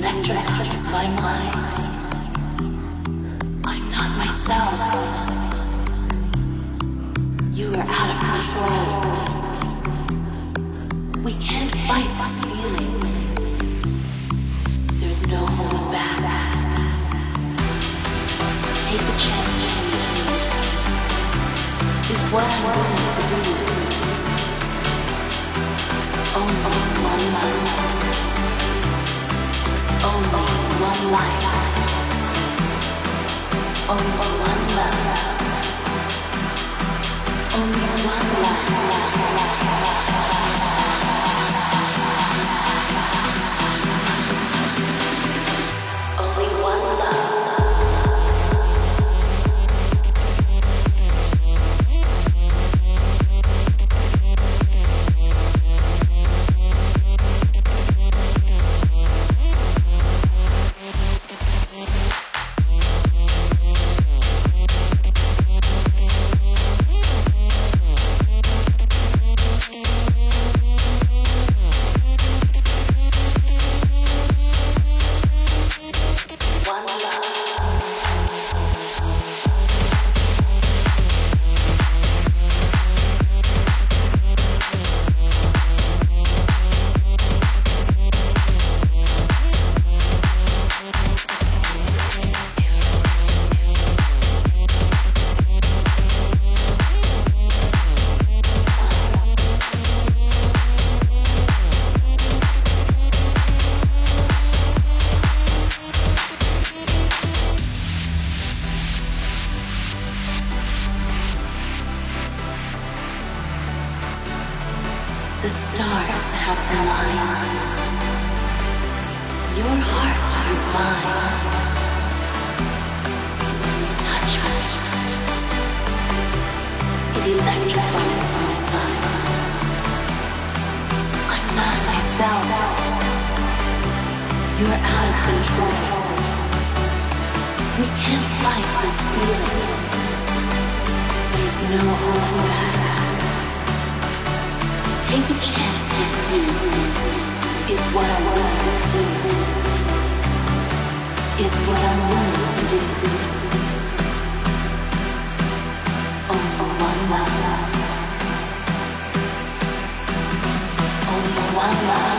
electrifies my mind. I'm not myself. You are out of control. We can't fight this feeling. There's no holding back. Take a chance is what I'm willing to do. Only one life. Only one love. The stars have aligned. Your heart and mine. When you touch me, it electrifies my mind. I'm not myself. You're out of control. We can't fight this feeling. There's no holding back. Take a chance is what I want to do. Is what I wanted to do. One one love.